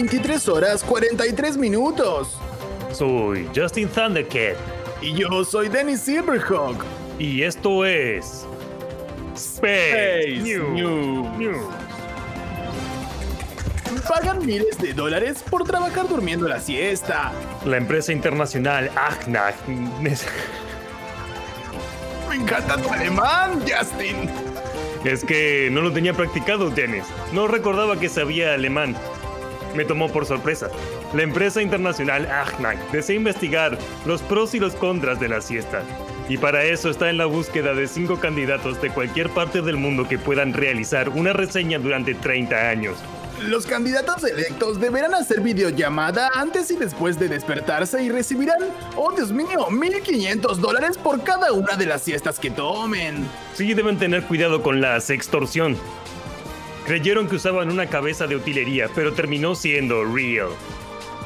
23 horas 43 minutos. Soy Justin Thundercat. Y yo soy Dennis Silverhawk. Y esto es. Space, News. Pagan miles de dólares por trabajar durmiendo la siesta. La empresa internacional Agnag. Me encanta tu alemán, Justin. Es que no lo tenía practicado, Dennis. No recordaba que sabía alemán. Me tomó por sorpresa. La empresa internacional Agnag desea investigar los pros y los contras de la siesta. Y para eso está en la búsqueda de cinco candidatos de cualquier parte del mundo que puedan realizar una reseña durante 30 años. Los candidatos electos deberán hacer videollamada antes y después de despertarse y recibirán, oh Dios mío, 1.500 dólares por cada una de las siestas que tomen. Sí, deben tener cuidado con la sextorsión. Creyeron que usaban una cabeza de utilería, pero terminó siendo real.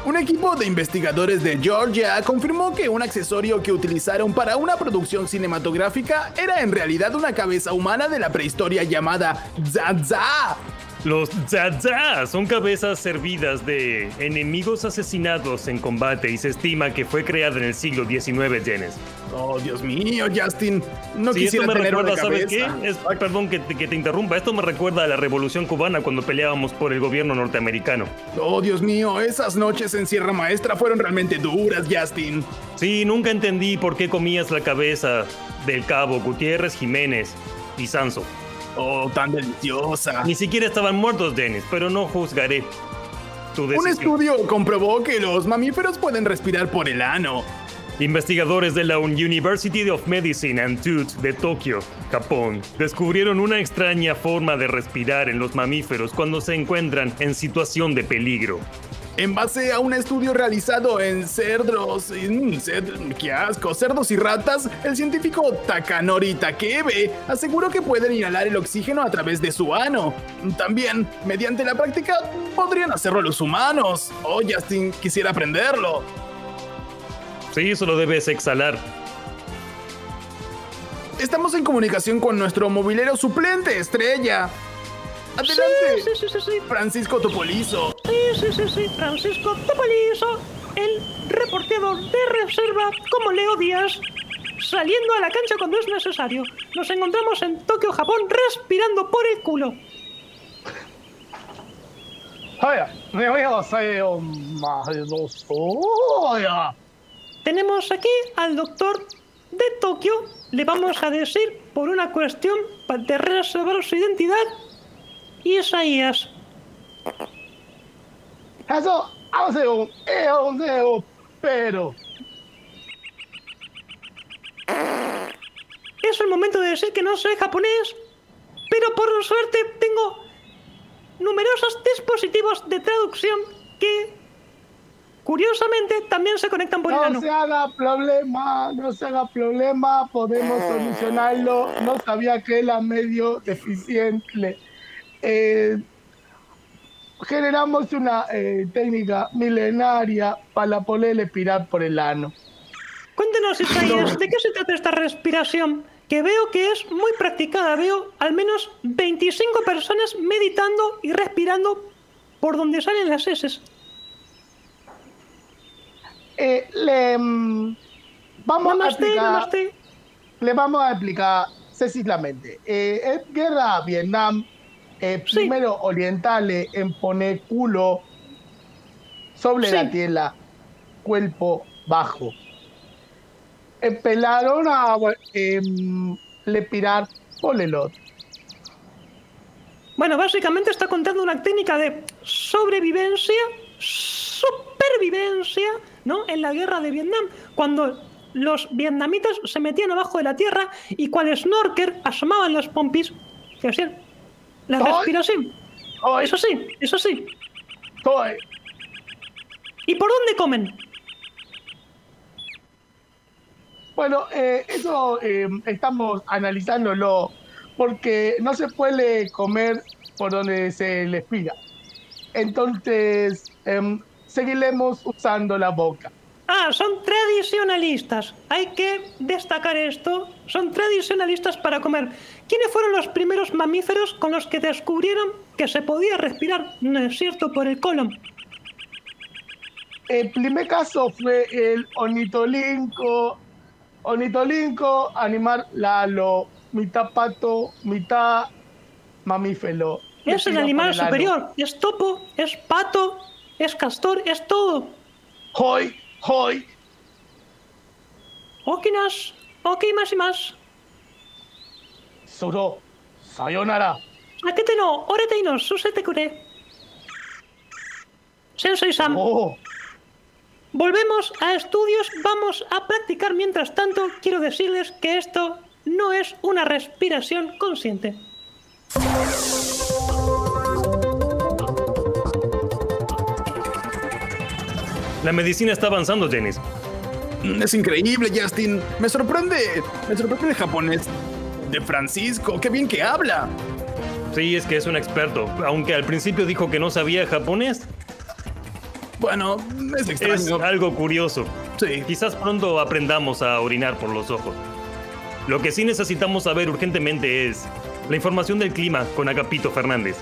Un equipo de investigadores de Georgia confirmó que un accesorio que utilizaron para una producción cinematográfica era en realidad una cabeza humana de la prehistoria llamada Zaza. Los Zaza son cabezas servidas de enemigos asesinados en combate y se estima que fue creada en el siglo XIX, Jenes. Oh, Dios mío, Justin. No sí, quisiera esto me tener recuerda, ¿sabes qué? Es- perdón que te, que te interrumpa. Esto me recuerda a la Revolución Cubana cuando peleábamos por el gobierno norteamericano. Oh, Dios mío, esas noches en Sierra Maestra fueron realmente duras, Justin. Sí, nunca entendí por qué comías la cabeza del cabo Gutiérrez Jiménez y Sanso. Oh, tan deliciosa. Ni siquiera estaban muertos, Dennis, pero no juzgaré tu Un decisión. estudio comprobó que los mamíferos pueden respirar por el ano. Investigadores de la University of Medicine and Tooth de Tokio, Japón, descubrieron una extraña forma de respirar en los mamíferos cuando se encuentran en situación de peligro. En base a un estudio realizado en cerdos, ced- qué asco, cerdos y ratas, el científico Takanori Takebe aseguró que pueden inhalar el oxígeno a través de su ano. También, mediante la práctica, podrían hacerlo los humanos. Oh, Justin, quisiera aprenderlo. Sí, solo debes exhalar. Estamos en comunicación con nuestro movilero suplente, Estrella. Adelante, Sí, sí, sí, sí. Francisco Topolizo sí, sí, sí, Francisco Topolizo, el reporteador de reserva como Leo Díaz, saliendo a la cancha cuando es necesario. Nos encontramos en Tokio, Japón, respirando por el culo. Tenemos aquí al doctor de Tokio. Le vamos a decir, por una cuestión de reservar su identidad, Isaías. 해서 아세요 에어네요 pero Es el momento de decir que no sé japonés, pero por suerte tengo numerosos dispositivos de traducción que curiosamente también se conectan por no No se haga problema, no se haga problema, podemos solucionarlo. No sabía que era medio deficiente. Eh, generamos una eh, técnica milenaria para poder respirar por el ano. Cuéntenos, Isaías, ¿de qué se trata esta respiración? Que veo que es muy practicada. Veo al menos 25 personas meditando y respirando por donde salen las heces. Eh, le, mm, vamos a Namaste, explicar- namaste. le vamos a explicar sencillamente. Eh, es guerra Vietnam, eh, Sí. primero orientales en poner culo sobre Sí. la tierra, cuerpo bajo. Empezaron a eh, respirar por el otro. Bueno, básicamente está contando una técnica de sobrevivencia, supervivencia, ¿no? En la guerra de Vietnam, cuando los vietnamitas se metían abajo de la tierra y cual snorker asomaban las pompis que hacían la respiración. ¡Ay! Eso sí, eso sí. ¿Y por dónde comen? Bueno, eh, eso eh, estamos analizándolo porque no se puede comer por donde se les pida. Entonces, em, seguiremos usando la boca. Ah, son tradicionalistas. Hay que destacar esto. Son tradicionalistas para comer. ¿Quiénes fueron los primeros mamíferos con los que descubrieron que se podía respirar, no es cierto, por el colon? el primer caso fue el ornitolinco, ornitolinco, animal lalo, mitad pato, mitad mamífero. Es el animal el superior. Es topo, es pato, es castor, es todo. Hoy, hoy, Okinas, ok más y más. suro, sayonara. Akete no, orete no, susete kure. Sensei Sam, Oh, volvemos a estudios, vamos a practicar. Mientras tanto, quiero decirles que esto no es una respiración consciente. La medicina está avanzando, Janice. Mm, Es increíble, Justin. Me sorprende. Me sorprende el japonés de Francisco. Qué bien que habla. Sí, es que es un experto, aunque al principio dijo que no sabía japonés. Bueno, es Es extraño. algo curioso. Sí. Quizás pronto aprendamos a orinar por los ojos. Lo que sí necesitamos saber urgentemente es la información del clima con Agapito Fernández.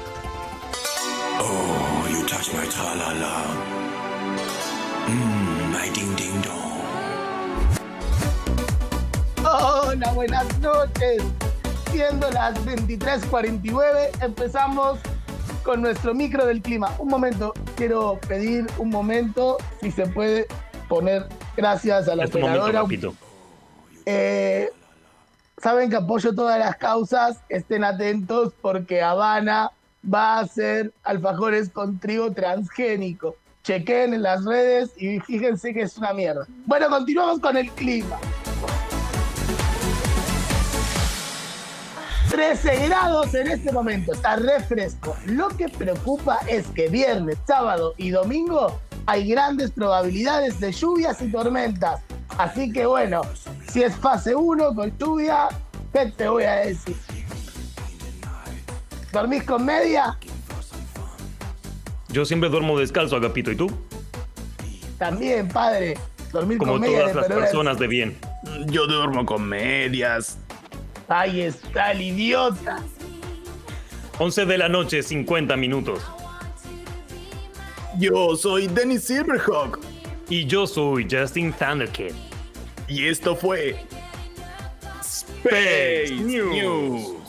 Oh, you touch my tra-la-la. Mmm, my ding-ding-dong. hola, buenas noches. Siendo las 23:49, empezamos con nuestro micro del clima. Un momento, quiero pedir un momento, si se puede poner, gracias a la Este momento, operadora. Agapito. Eh, saben que apoyo todas las causas, estén atentos porque Habana va a hacer alfajores con trigo transgénico. Chequen en las redes y fíjense que es una mierda. Bueno, continuamos con el clima. 13 grados en este momento, está refresco. Lo que preocupa es que viernes, sábado y domingo hay grandes probabilidades de lluvias y tormentas. Así que bueno, si es fase 1 con lluvia, ¿qué te voy a decir? ¿Dormís con media? Yo siempre duermo descalzo, Agapito, ¿y tú? También, padre. Dormir Como con todas de las personas de bien. Yo duermo con medias. Ahí está el idiota. 11 de la noche, 50 minutos. Yo soy Dennis Silverhawk. Y yo soy Justin Thunderkid. Y esto fue Space News. News.